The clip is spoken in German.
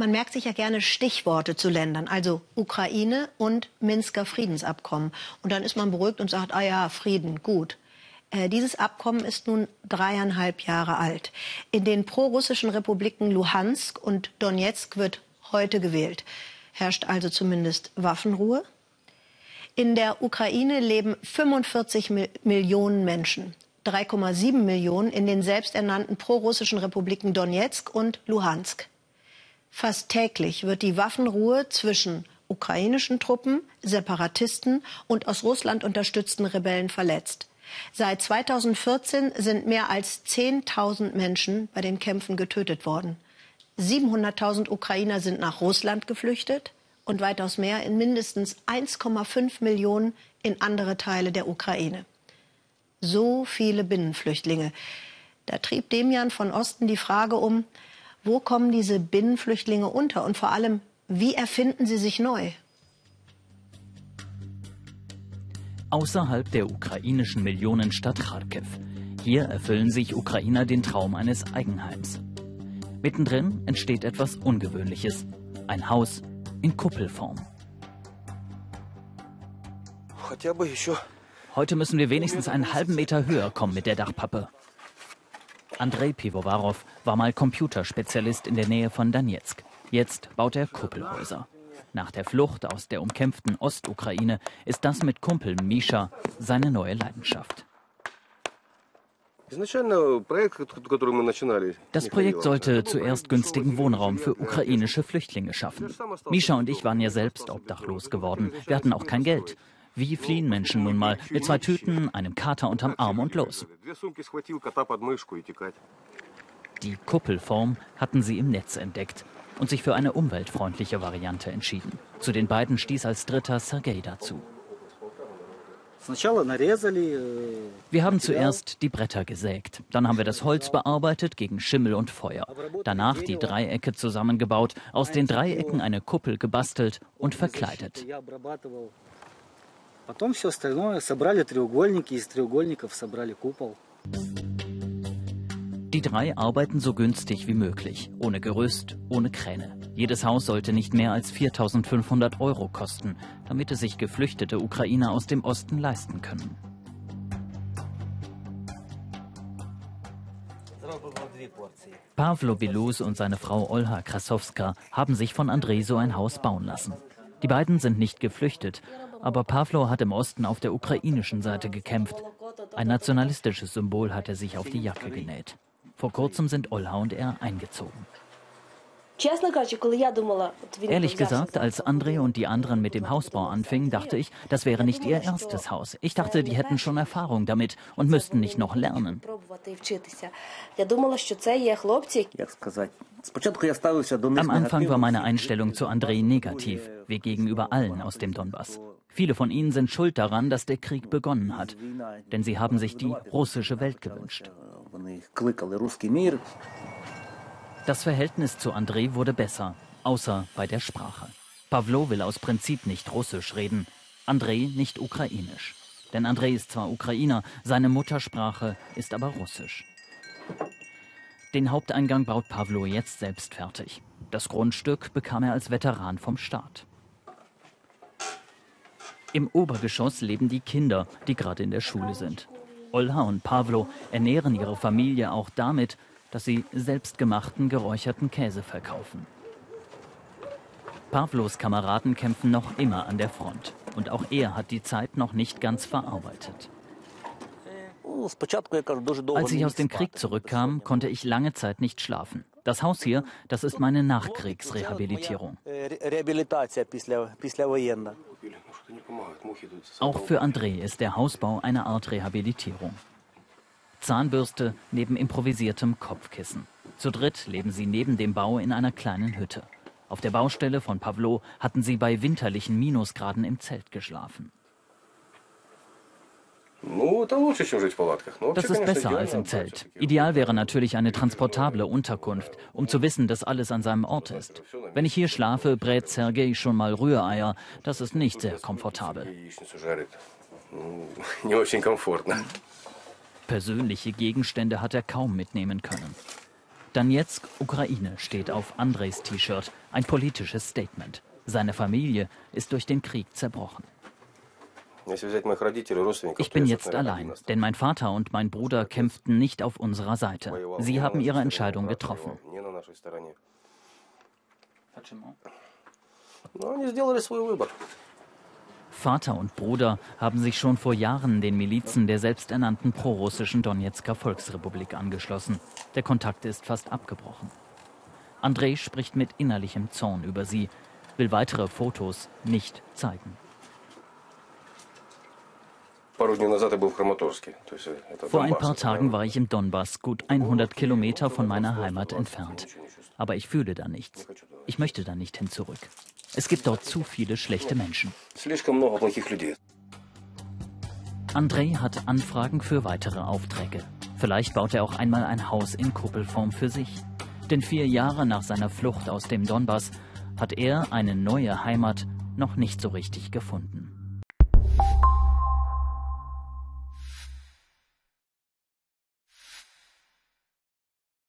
Man merkt sich ja gerne Stichworte zu Ländern, also Ukraine und Minsker Friedensabkommen. Und dann ist man beruhigt und sagt, ah ja, Frieden, gut. Äh, dieses Abkommen ist nun dreieinhalb Jahre alt. In den prorussischen Republiken Luhansk und Donetsk wird heute gewählt. Herrscht also zumindest Waffenruhe. In der Ukraine leben 45 Millionen Menschen. 3,7 Millionen in den selbsternannten prorussischen Republiken Donetsk und Luhansk. Fast täglich wird die Waffenruhe zwischen ukrainischen Truppen, Separatisten und aus Russland unterstützten Rebellen verletzt. Seit 2014 sind mehr als 10.000 Menschen bei den Kämpfen getötet worden. 700.000 Ukrainer sind nach Russland geflüchtet und weitaus mehr in mindestens 1,5 Millionen in andere Teile der Ukraine. So viele Binnenflüchtlinge. Da trieb Demian von Osten die Frage um, wo kommen diese Binnenflüchtlinge unter und vor allem, wie erfinden sie sich neu? Außerhalb der ukrainischen Millionenstadt Kharkiv. Hier erfüllen sich Ukrainer den Traum eines Eigenheims. Mittendrin entsteht etwas Ungewöhnliches. Ein Haus in Kuppelform. Heute müssen wir wenigstens einen halben Meter höher kommen mit der Dachpappe. Andrei Pivovarov war mal Computerspezialist in der Nähe von Donetsk. Jetzt baut er Kuppelhäuser. Nach der Flucht aus der umkämpften Ostukraine ist das mit Kumpel Misha seine neue Leidenschaft. Das Projekt sollte zuerst günstigen Wohnraum für ukrainische Flüchtlinge schaffen. Misha und ich waren ja selbst obdachlos geworden. Wir hatten auch kein Geld. Wie fliehen Menschen nun mal? Mit zwei Tüten, einem Kater unterm Arm und los. Die Kuppelform hatten sie im Netz entdeckt und sich für eine umweltfreundliche Variante entschieden. Zu den beiden stieß als dritter Sergei dazu. Wir haben zuerst die Bretter gesägt, dann haben wir das Holz bearbeitet gegen Schimmel und Feuer, danach die Dreiecke zusammengebaut, aus den Dreiecken eine Kuppel gebastelt und verkleidet. Потом все остальное собрали треугольники, из треугольников собрали купол. Die drei arbeiten so günstig wie möglich, ohne Gerüst, ohne Kräne. Jedes Haus sollte nicht mehr als 4.500 Euro kosten, damit es sich geflüchtete Ukrainer aus dem Osten leisten können. Pavlo Bilus und seine Frau Olha Krasowska haben sich von Andrei so ein Haus bauen lassen. Die beiden sind nicht geflüchtet, aber Pavlo hat im Osten auf der ukrainischen Seite gekämpft. Ein nationalistisches Symbol hat er sich auf die Jacke genäht. Vor kurzem sind Olha und er eingezogen. Ehrlich gesagt, als André und die anderen mit dem Hausbau anfingen, dachte ich, das wäre nicht ihr erstes Haus. Ich dachte, die hätten schon Erfahrung damit und müssten nicht noch lernen. Am Anfang war meine Einstellung zu Andrei negativ, wie gegenüber allen aus dem Donbass. Viele von ihnen sind schuld daran, dass der Krieg begonnen hat, denn sie haben sich die russische Welt gewünscht. Das Verhältnis zu Andrei wurde besser, außer bei der Sprache. Pavlo will aus Prinzip nicht Russisch reden, Andrei nicht Ukrainisch. Denn Andrei ist zwar Ukrainer, seine Muttersprache ist aber Russisch. Den Haupteingang baut Pavlo jetzt selbst fertig. Das Grundstück bekam er als Veteran vom Staat. Im Obergeschoss leben die Kinder, die gerade in der Schule sind. Olha und Pavlo ernähren ihre Familie auch damit, dass sie selbstgemachten geräucherten Käse verkaufen. Pavlos Kameraden kämpfen noch immer an der Front. Und auch er hat die Zeit noch nicht ganz verarbeitet. Als ich aus dem Krieg zurückkam, konnte ich lange Zeit nicht schlafen. Das Haus hier, das ist meine Nachkriegsrehabilitierung. Auch für André ist der Hausbau eine Art Rehabilitierung. Zahnbürste neben improvisiertem Kopfkissen. Zu dritt leben sie neben dem Bau in einer kleinen Hütte. Auf der Baustelle von Pavlo hatten sie bei winterlichen Minusgraden im Zelt geschlafen. Das ist besser als im Zelt. Ideal wäre natürlich eine transportable Unterkunft, um zu wissen, dass alles an seinem Ort ist. Wenn ich hier schlafe, brät Sergei schon mal Rühreier. Das ist nicht sehr komfortabel. Persönliche Gegenstände hat er kaum mitnehmen können. Donetsk, Ukraine steht auf Andrejs T-Shirt, ein politisches Statement. Seine Familie ist durch den Krieg zerbrochen. Ich bin jetzt allein, denn mein Vater und mein Bruder kämpften nicht auf unserer Seite. Sie haben ihre Entscheidung getroffen. Vater und Bruder haben sich schon vor Jahren den Milizen der selbsternannten prorussischen Donetsker Volksrepublik angeschlossen. Der Kontakt ist fast abgebrochen. Andrei spricht mit innerlichem Zorn über sie, will weitere Fotos nicht zeigen. Vor ein paar Tagen war ich im Donbass, gut 100 Kilometer von meiner Heimat entfernt. Aber ich fühle da nichts. Ich möchte da nicht hin zurück. Es gibt dort zu viele schlechte Menschen. Andrei hat Anfragen für weitere Aufträge. Vielleicht baut er auch einmal ein Haus in Kuppelform für sich. Denn vier Jahre nach seiner Flucht aus dem Donbass hat er eine neue Heimat noch nicht so richtig gefunden.